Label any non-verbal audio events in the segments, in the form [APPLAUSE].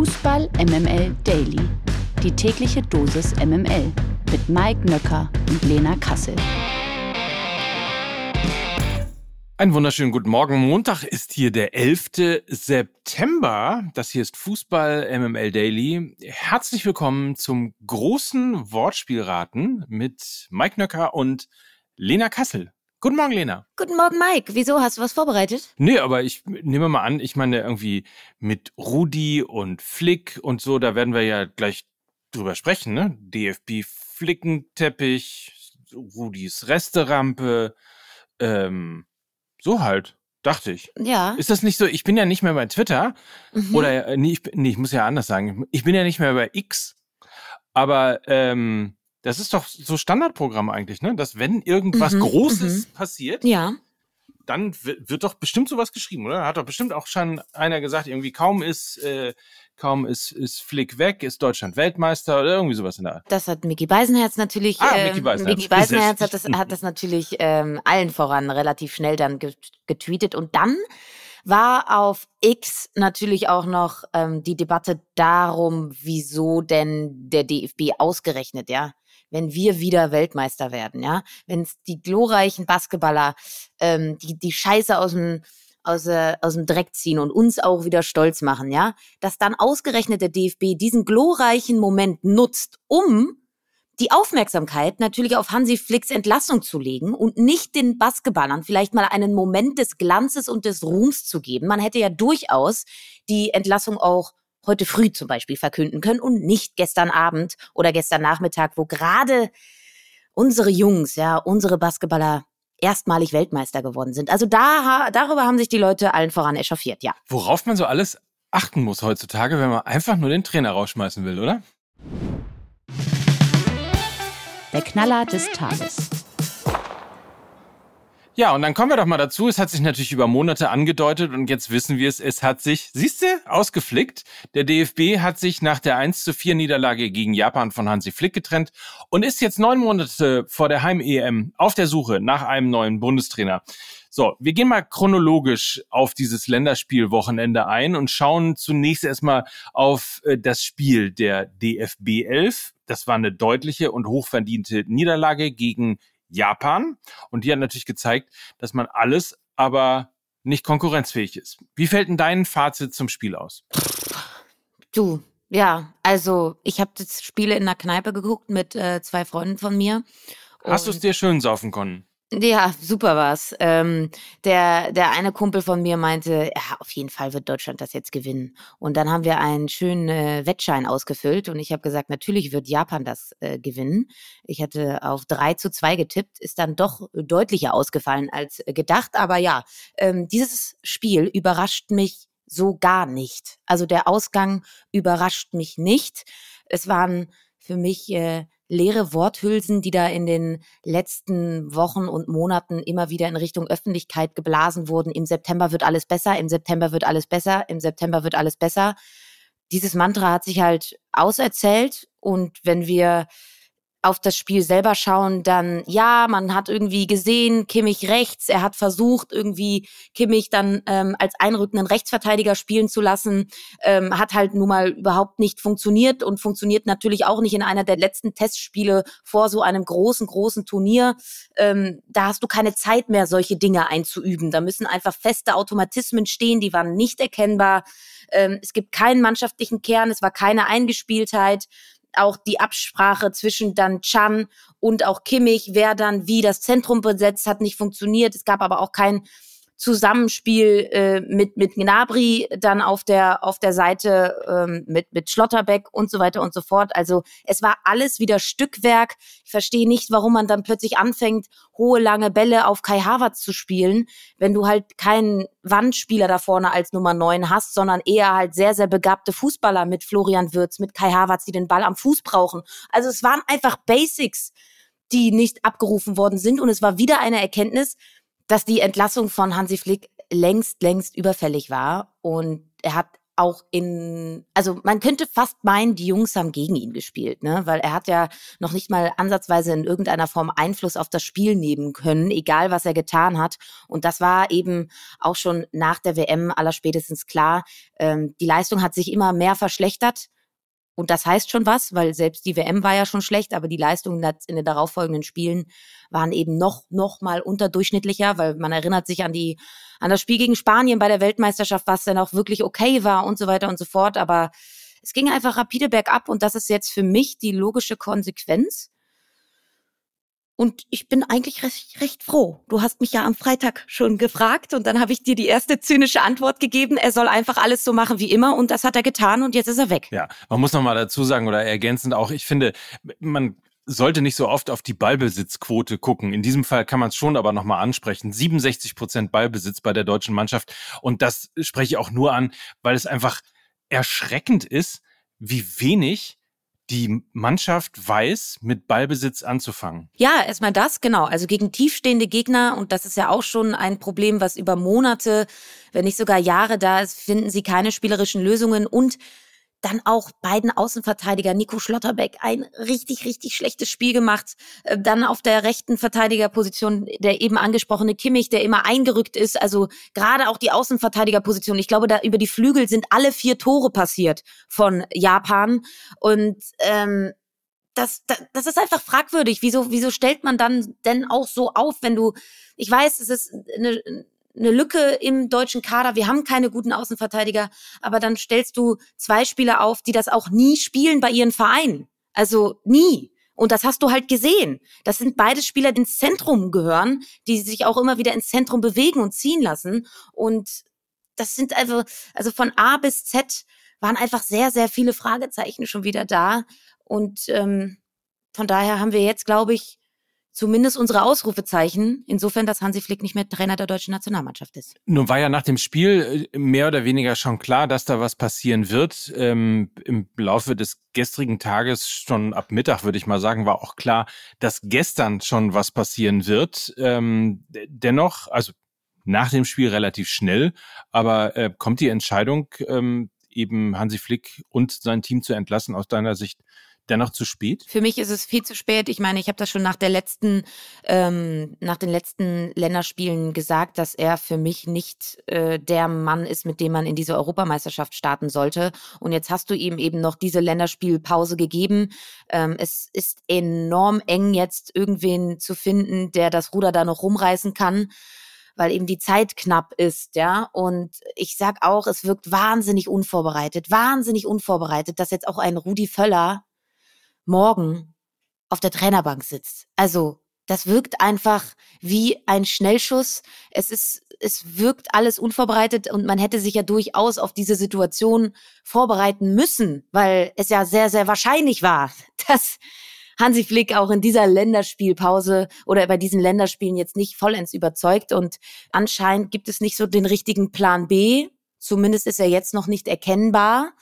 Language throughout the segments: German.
Fußball MML Daily. Die tägliche Dosis MML mit Mike Nöcker und Lena Kassel. Einen wunderschönen guten Morgen. Montag ist hier der 11. September. Das hier ist Fußball MML Daily. Herzlich willkommen zum großen Wortspielraten mit Mike Nöcker und Lena Kassel. Guten Morgen, Lena. Guten Morgen, Mike. Wieso hast du was vorbereitet? Nee, aber ich nehme mal an, ich meine irgendwie mit Rudi und Flick und so, da werden wir ja gleich drüber sprechen, ne? DFB Flickenteppich, Rudis Resterampe, ähm, so halt, dachte ich. Ja. Ist das nicht so? Ich bin ja nicht mehr bei Twitter Mhm. oder äh, nee, ich, nee, ich muss ja anders sagen. Ich bin ja nicht mehr bei X, aber ähm, das ist doch so Standardprogramm eigentlich, ne? Dass wenn irgendwas Mhm, Großes passiert, Ja. dann wi- wird doch bestimmt sowas geschrieben, oder? Hat doch bestimmt auch schon einer gesagt, irgendwie kaum ist, äh, kaum ist, ist Flick weg, ist Deutschland Weltmeister oder irgendwie sowas in der Art. Das hat Mickey Beisenherz natürlich. Ah, ähm, Mickey Beisenherz. Mickey Beisenherz hat das, hat das natürlich ähm, allen voran relativ schnell dann get getweetet. Und dann war auf X natürlich auch noch ähm, die Debatte darum, wieso denn der DFB ausgerechnet, ja, wenn wir wieder Weltmeister werden, ja, wenn die glorreichen Basketballer ähm, die die Scheiße aus dem aus, äh, aus dem Dreck ziehen und uns auch wieder stolz machen, ja, dass dann ausgerechnet der DFB diesen glorreichen Moment nutzt, um die Aufmerksamkeit natürlich auf Hansi Flicks Entlassung zu legen und nicht den Basketballern vielleicht mal einen Moment des Glanzes und des Ruhms zu geben. Man hätte ja durchaus die Entlassung auch heute früh zum Beispiel verkünden können und nicht gestern Abend oder gestern Nachmittag, wo gerade unsere Jungs, ja, unsere Basketballer erstmalig Weltmeister geworden sind. Also da, darüber haben sich die Leute allen voran echauffiert, ja. Worauf man so alles achten muss heutzutage, wenn man einfach nur den Trainer rausschmeißen will, oder? Der Knaller des Tages. Ja, und dann kommen wir doch mal dazu. Es hat sich natürlich über Monate angedeutet und jetzt wissen wir es. Es hat sich, siehst du, ausgeflickt. Der DFB hat sich nach der 1 zu 4 Niederlage gegen Japan von Hansi Flick getrennt und ist jetzt neun Monate vor der Heim-EM auf der Suche nach einem neuen Bundestrainer. So, wir gehen mal chronologisch auf dieses Länderspielwochenende ein und schauen zunächst erstmal auf äh, das Spiel der DFB 11. Das war eine deutliche und hochverdiente Niederlage gegen Japan. Und die hat natürlich gezeigt, dass man alles aber nicht konkurrenzfähig ist. Wie fällt denn dein Fazit zum Spiel aus? Du, ja, also ich habe das Spiel in der Kneipe geguckt mit äh, zwei Freunden von mir. Hast du es dir schön saufen können? Ja, super war's. Ähm, der, der eine Kumpel von mir meinte, ja, auf jeden Fall wird Deutschland das jetzt gewinnen. Und dann haben wir einen schönen äh, Wettschein ausgefüllt und ich habe gesagt, natürlich wird Japan das äh, gewinnen. Ich hatte auf 3 zu 2 getippt, ist dann doch deutlicher ausgefallen als gedacht. Aber ja, ähm, dieses Spiel überrascht mich so gar nicht. Also der Ausgang überrascht mich nicht. Es waren für mich äh, leere Worthülsen, die da in den letzten Wochen und Monaten immer wieder in Richtung Öffentlichkeit geblasen wurden. Im September wird alles besser, im September wird alles besser, im September wird alles besser. Dieses Mantra hat sich halt auserzählt und wenn wir auf das Spiel selber schauen, dann ja, man hat irgendwie gesehen, Kimmich rechts, er hat versucht, irgendwie Kimmich dann ähm, als einrückenden Rechtsverteidiger spielen zu lassen, ähm, hat halt nun mal überhaupt nicht funktioniert und funktioniert natürlich auch nicht in einer der letzten Testspiele vor so einem großen, großen Turnier. Ähm, da hast du keine Zeit mehr, solche Dinge einzuüben. Da müssen einfach feste Automatismen stehen, die waren nicht erkennbar. Ähm, es gibt keinen mannschaftlichen Kern, es war keine Eingespieltheit auch die Absprache zwischen dann Chan und auch Kimmich, wer dann wie das Zentrum besetzt, hat nicht funktioniert. Es gab aber auch kein Zusammenspiel äh, mit mit Gnabry dann auf der auf der Seite ähm, mit mit Schlotterbeck und so weiter und so fort. Also es war alles wieder Stückwerk. Ich verstehe nicht, warum man dann plötzlich anfängt, hohe lange Bälle auf Kai Havertz zu spielen, wenn du halt keinen Wandspieler da vorne als Nummer neun hast, sondern eher halt sehr sehr begabte Fußballer mit Florian Würz, mit Kai Havertz, die den Ball am Fuß brauchen. Also es waren einfach Basics, die nicht abgerufen worden sind und es war wieder eine Erkenntnis, dass die Entlassung von Hansi Flick längst, längst überfällig war. Und er hat auch in, also man könnte fast meinen, die Jungs haben gegen ihn gespielt, ne? Weil er hat ja noch nicht mal ansatzweise in irgendeiner Form Einfluss auf das Spiel nehmen können, egal was er getan hat. Und das war eben auch schon nach der WM allerspätestens klar. Ähm, die Leistung hat sich immer mehr verschlechtert. Und das heißt schon was, weil selbst die WM war ja schon schlecht, aber die Leistungen in den darauffolgenden Spielen waren eben noch, noch mal unterdurchschnittlicher, weil man erinnert sich an die, an das Spiel gegen Spanien bei der Weltmeisterschaft, was dann auch wirklich okay war und so weiter und so fort. Aber es ging einfach rapide bergab und das ist jetzt für mich die logische Konsequenz. Und ich bin eigentlich recht, recht froh. Du hast mich ja am Freitag schon gefragt und dann habe ich dir die erste zynische Antwort gegeben. Er soll einfach alles so machen wie immer und das hat er getan und jetzt ist er weg. Ja, man muss noch mal dazu sagen oder ergänzend auch, ich finde, man sollte nicht so oft auf die Ballbesitzquote gucken. In diesem Fall kann man es schon aber nochmal ansprechen. 67 Prozent Ballbesitz bei der deutschen Mannschaft. Und das spreche ich auch nur an, weil es einfach erschreckend ist, wie wenig die Mannschaft weiß, mit Ballbesitz anzufangen. Ja, erstmal das, genau. Also gegen tiefstehende Gegner, und das ist ja auch schon ein Problem, was über Monate, wenn nicht sogar Jahre da ist, finden sie keine spielerischen Lösungen und dann auch beiden Außenverteidiger, Nico Schlotterbeck, ein richtig, richtig schlechtes Spiel gemacht. Äh, dann auf der rechten Verteidigerposition der eben angesprochene Kimmich, der immer eingerückt ist. Also gerade auch die Außenverteidigerposition. Ich glaube, da über die Flügel sind alle vier Tore passiert von Japan. Und ähm, das, das, das ist einfach fragwürdig. Wieso, wieso stellt man dann denn auch so auf, wenn du, ich weiß, es ist eine, eine Lücke im deutschen Kader. Wir haben keine guten Außenverteidiger, aber dann stellst du zwei Spieler auf, die das auch nie spielen bei ihren Vereinen. Also nie. Und das hast du halt gesehen. Das sind beide Spieler, die ins Zentrum gehören, die sich auch immer wieder ins Zentrum bewegen und ziehen lassen. Und das sind also, also von A bis Z waren einfach sehr, sehr viele Fragezeichen schon wieder da. Und ähm, von daher haben wir jetzt, glaube ich, zumindest unsere Ausrufezeichen, insofern, dass Hansi Flick nicht mehr Trainer der deutschen Nationalmannschaft ist. Nun war ja nach dem Spiel äh, mehr oder weniger schon klar, dass da was passieren wird. Ähm, Im Laufe des gestrigen Tages, schon ab Mittag würde ich mal sagen, war auch klar, dass gestern schon was passieren wird. Ähm, dennoch, also nach dem Spiel relativ schnell, aber äh, kommt die Entscheidung, ähm, eben Hansi Flick und sein Team zu entlassen, aus deiner Sicht dennoch zu spät? Für mich ist es viel zu spät. Ich meine, ich habe das schon nach der letzten, ähm, nach den letzten Länderspielen gesagt, dass er für mich nicht äh, der Mann ist, mit dem man in diese Europameisterschaft starten sollte. Und jetzt hast du ihm eben noch diese Länderspielpause gegeben. Ähm, es ist enorm eng jetzt irgendwen zu finden, der das Ruder da noch rumreißen kann weil eben die Zeit knapp ist, ja. Und ich sag auch, es wirkt wahnsinnig unvorbereitet, wahnsinnig unvorbereitet, dass jetzt auch ein Rudi Völler morgen auf der Trainerbank sitzt. Also, das wirkt einfach wie ein Schnellschuss. Es ist, es wirkt alles unvorbereitet und man hätte sich ja durchaus auf diese Situation vorbereiten müssen, weil es ja sehr, sehr wahrscheinlich war, [LAUGHS] dass Hansi Flick auch in dieser Länderspielpause oder bei diesen Länderspielen jetzt nicht vollends überzeugt und anscheinend gibt es nicht so den richtigen Plan B. Zumindest ist er jetzt noch nicht erkennbar.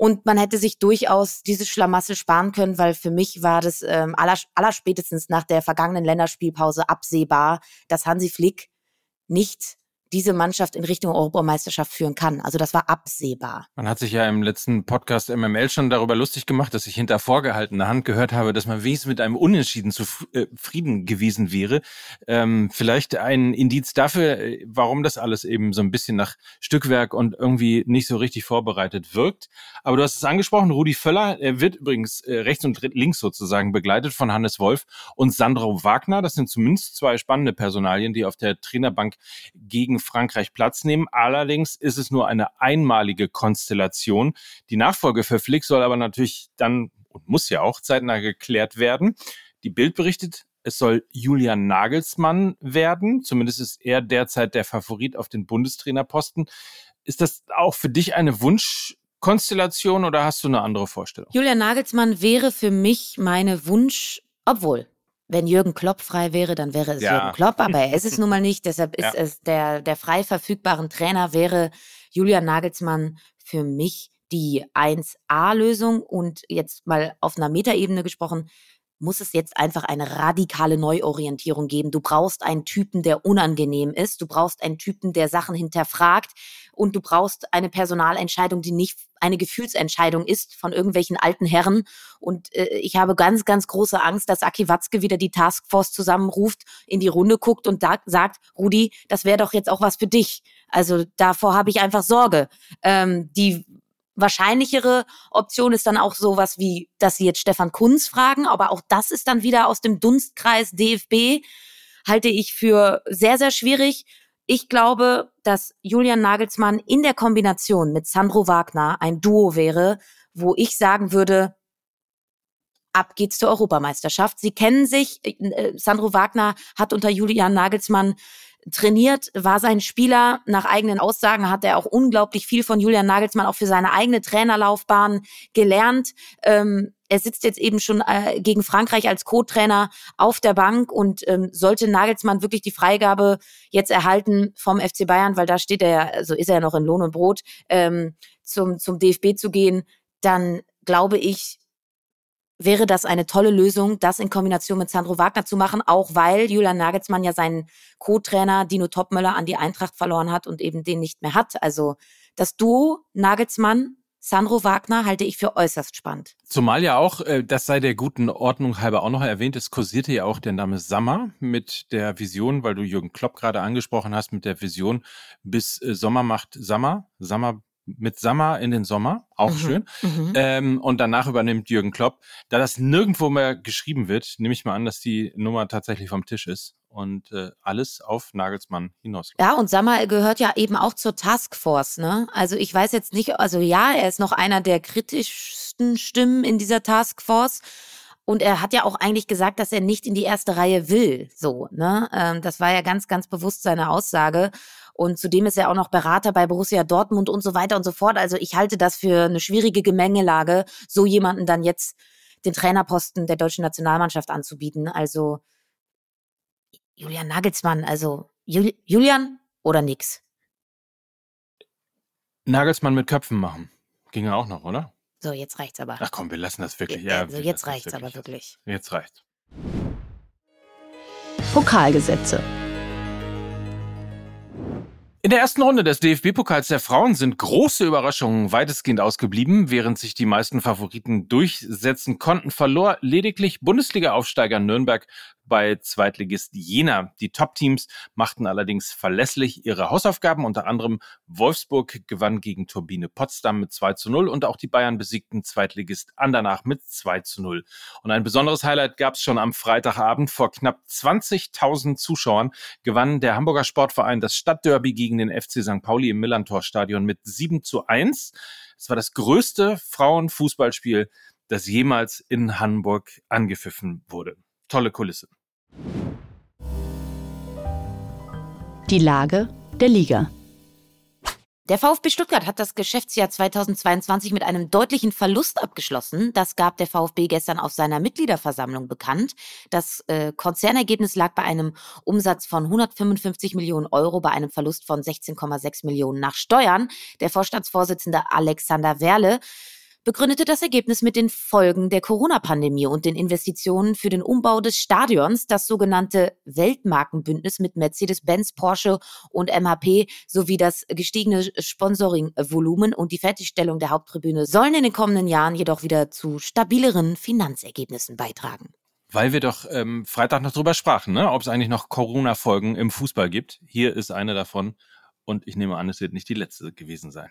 Und man hätte sich durchaus diese Schlamassel sparen können, weil für mich war das ähm, aller, allerspätestens nach der vergangenen Länderspielpause absehbar, dass Hansi Flick nicht diese Mannschaft in Richtung Europameisterschaft führen kann. Also das war absehbar. Man hat sich ja im letzten Podcast MML schon darüber lustig gemacht, dass ich hinter vorgehaltener Hand gehört habe, dass man wenigstens mit einem Unentschieden zufrieden äh, gewesen wäre. Ähm, vielleicht ein Indiz dafür, äh, warum das alles eben so ein bisschen nach Stückwerk und irgendwie nicht so richtig vorbereitet wirkt. Aber du hast es angesprochen, Rudi Völler, er wird übrigens äh, rechts und links sozusagen begleitet von Hannes Wolf und Sandro Wagner. Das sind zumindest zwei spannende Personalien, die auf der Trainerbank gegen Frankreich Platz nehmen. Allerdings ist es nur eine einmalige Konstellation. Die Nachfolge für Flick soll aber natürlich dann und muss ja auch zeitnah geklärt werden. Die Bild berichtet, es soll Julian Nagelsmann werden. Zumindest ist er derzeit der Favorit auf den Bundestrainerposten. Ist das auch für dich eine Wunschkonstellation oder hast du eine andere Vorstellung? Julian Nagelsmann wäre für mich meine Wunsch, obwohl wenn Jürgen Klopp frei wäre, dann wäre es ja. Jürgen Klopp, aber er ist es [LAUGHS] nun mal nicht. Deshalb ist ja. es der, der frei verfügbaren Trainer wäre Julian Nagelsmann für mich die 1A-Lösung und jetzt mal auf einer Metaebene gesprochen, muss es jetzt einfach eine radikale Neuorientierung geben. Du brauchst einen Typen, der unangenehm ist. Du brauchst einen Typen, der Sachen hinterfragt. Und du brauchst eine Personalentscheidung, die nicht eine Gefühlsentscheidung ist von irgendwelchen alten Herren. Und äh, ich habe ganz, ganz große Angst, dass Aki Watzke wieder die Taskforce zusammenruft, in die Runde guckt und da sagt, Rudi, das wäre doch jetzt auch was für dich. Also davor habe ich einfach Sorge. Ähm, die wahrscheinlichere Option ist dann auch sowas wie, dass sie jetzt Stefan Kunz fragen, aber auch das ist dann wieder aus dem Dunstkreis DFB, halte ich für sehr, sehr schwierig. Ich glaube, dass Julian Nagelsmann in der Kombination mit Sandro Wagner ein Duo wäre, wo ich sagen würde, ab geht's zur Europameisterschaft. Sie kennen sich, äh, Sandro Wagner hat unter Julian Nagelsmann trainiert, war sein Spieler. Nach eigenen Aussagen hat er auch unglaublich viel von Julian Nagelsmann auch für seine eigene Trainerlaufbahn gelernt. Ähm, er sitzt jetzt eben schon äh, gegen Frankreich als Co-Trainer auf der Bank und ähm, sollte Nagelsmann wirklich die Freigabe jetzt erhalten vom FC Bayern, weil da steht er, also ist er ja noch in Lohn und Brot, ähm, zum, zum DFB zu gehen, dann glaube ich, wäre das eine tolle Lösung, das in Kombination mit Sandro Wagner zu machen, auch weil Julian Nagelsmann ja seinen Co-Trainer Dino Topmöller an die Eintracht verloren hat und eben den nicht mehr hat. Also das Duo Nagelsmann Sandro Wagner halte ich für äußerst spannend. Zumal ja auch, äh, das sei der guten Ordnung halber auch noch erwähnt, es kursierte ja auch der Name Sammer mit der Vision, weil du Jürgen Klopp gerade angesprochen hast, mit der Vision bis äh, Sommer macht Sammer, Sammer mit Sammer in den Sommer, auch mhm. schön. Mhm. Ähm, und danach übernimmt Jürgen Klopp. Da das nirgendwo mehr geschrieben wird, nehme ich mal an, dass die Nummer tatsächlich vom Tisch ist und äh, alles auf Nagelsmann hinaus. Ja, und Sammer gehört ja eben auch zur Taskforce, ne? Also ich weiß jetzt nicht, also ja, er ist noch einer der kritischsten Stimmen in dieser Taskforce. Und er hat ja auch eigentlich gesagt, dass er nicht in die erste Reihe will. So, ne? Ähm, das war ja ganz, ganz bewusst seine Aussage. Und zudem ist er auch noch Berater bei Borussia Dortmund und so weiter und so fort. Also ich halte das für eine schwierige Gemengelage, so jemanden dann jetzt den Trainerposten der deutschen Nationalmannschaft anzubieten. Also Julian Nagelsmann, also Jul Julian oder nix? Nagelsmann mit Köpfen machen. Ging ja auch noch, oder? So, jetzt reicht's aber. Ach komm, wir lassen das wirklich. Ja, also jetzt reicht's wirklich. aber wirklich. Jetzt reicht's. Pokalgesetze. In der ersten Runde des DFB-Pokals der Frauen sind große Überraschungen weitestgehend ausgeblieben. Während sich die meisten Favoriten durchsetzen konnten, verlor lediglich Bundesliga-Aufsteiger Nürnberg bei Zweitligist Jena. Die Top-Teams machten allerdings verlässlich ihre Hausaufgaben. Unter anderem Wolfsburg gewann gegen Turbine Potsdam mit 2 zu 0 und auch die Bayern besiegten Zweitligist Andernach mit 2 zu 0. Und ein besonderes Highlight gab es schon am Freitagabend. Vor knapp 20.000 Zuschauern gewann der Hamburger Sportverein das Stadtderby gegen den FC St. Pauli im Millantor-Stadion mit 7 zu 1. Es war das größte Frauenfußballspiel, das jemals in Hamburg angepfiffen wurde. Tolle Kulisse. Die Lage der Liga. Der VfB Stuttgart hat das Geschäftsjahr 2022 mit einem deutlichen Verlust abgeschlossen. Das gab der VfB gestern auf seiner Mitgliederversammlung bekannt. Das äh, Konzernergebnis lag bei einem Umsatz von 155 Millionen Euro bei einem Verlust von 16,6 Millionen nach Steuern. Der Vorstandsvorsitzende Alexander Werle begründete das Ergebnis mit den Folgen der Corona-Pandemie und den Investitionen für den Umbau des Stadions, das sogenannte Weltmarkenbündnis mit Mercedes-Benz, Porsche und MHP sowie das gestiegene Sponsoring-Volumen und die Fertigstellung der Haupttribüne sollen in den kommenden Jahren jedoch wieder zu stabileren Finanzergebnissen beitragen. Weil wir doch ähm, Freitag noch drüber sprachen, ne? ob es eigentlich noch Corona-Folgen im Fußball gibt. Hier ist eine davon und ich nehme an, es wird nicht die letzte gewesen sein.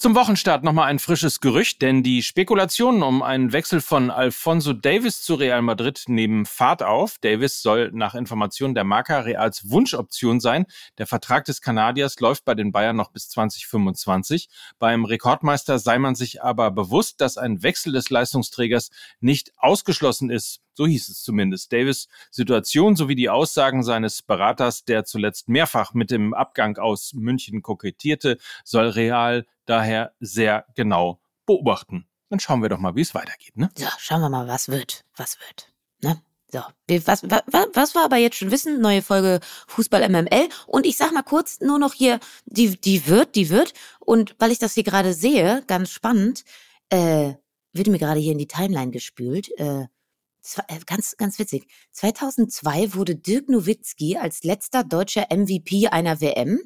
Zum Wochenstart nochmal ein frisches Gerücht, denn die Spekulationen um einen Wechsel von Alfonso Davis zu Real Madrid nehmen Fahrt auf. Davis soll nach Informationen der Marca Reals Wunschoption sein. Der Vertrag des Kanadiers läuft bei den Bayern noch bis 2025. Beim Rekordmeister sei man sich aber bewusst, dass ein Wechsel des Leistungsträgers nicht ausgeschlossen ist. So hieß es zumindest. Davis Situation sowie die Aussagen seines Beraters, der zuletzt mehrfach mit dem Abgang aus München kokettierte, soll Real daher sehr genau beobachten. Dann schauen wir doch mal, wie es weitergeht. Ne? So, schauen wir mal, was wird. Was wird. Ne? So, was, was, was wir aber jetzt schon wissen, neue Folge Fußball MML. Und ich sag mal kurz nur noch hier, die, die wird, die wird. Und weil ich das hier gerade sehe, ganz spannend, äh, wird mir gerade hier in die Timeline gespült. Äh, ganz, ganz witzig. 2002 wurde Dirk Nowitzki als letzter deutscher MVP einer WM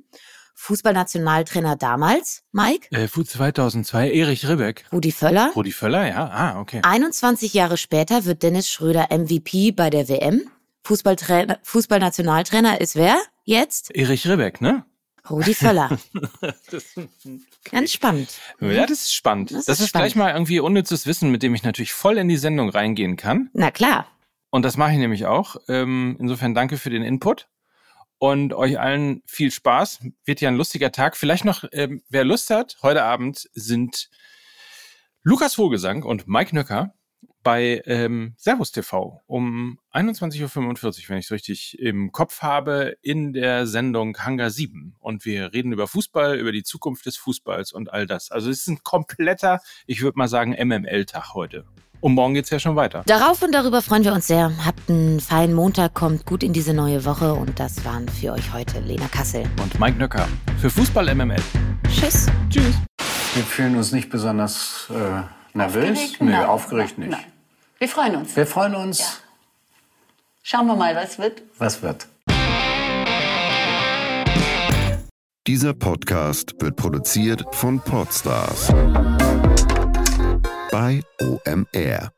Fußballnationaltrainer damals, Mike? Äh, 2002, Erich Ribbeck. Rudi Völler. Rudi Völler, ja. Ah, okay. 21 Jahre später wird Dennis Schröder MVP bei der WM. Fußballnationaltrainer ist wer jetzt? Erich Ribbeck, ne? Rudi Völler. [LAUGHS] Ganz spannend. Ja, das ist spannend. Das, das ist, ist spannend. gleich mal irgendwie unnützes Wissen, mit dem ich natürlich voll in die Sendung reingehen kann. Na klar. Und das mache ich nämlich auch. Ähm, insofern danke für den Input und euch allen viel Spaß. Wird ja ein lustiger Tag. Vielleicht noch, ähm, wer Lust hat, heute Abend sind Lukas Vogelsang und Mike Nöcker bei ähm, Servus TV um 21.45 Uhr, wenn ich es richtig im Kopf habe, in der Sendung Hangar 7. Und wir reden über Fußball, über die Zukunft des Fußballs und all das. Also es ist ein kompletter, ich würde mal sagen, MML-Tag heute. Und morgen geht es ja schon weiter. Darauf und darüber freuen wir uns sehr. Habt einen feinen Montag, kommt gut in diese neue Woche. Und das waren für euch heute Lena Kassel. Und Mike Nöcker für Fußball MML. Tschüss. Tschüss. Wir fühlen uns nicht besonders äh, nervös. Aufgeregt? Nee, Nein. aufgeregt nicht. Nein. Wir freuen uns. Wir freuen uns. Ja. Schauen wir mal, was wird. Was wird. Dieser Podcast wird produziert von Podstars bei OMR.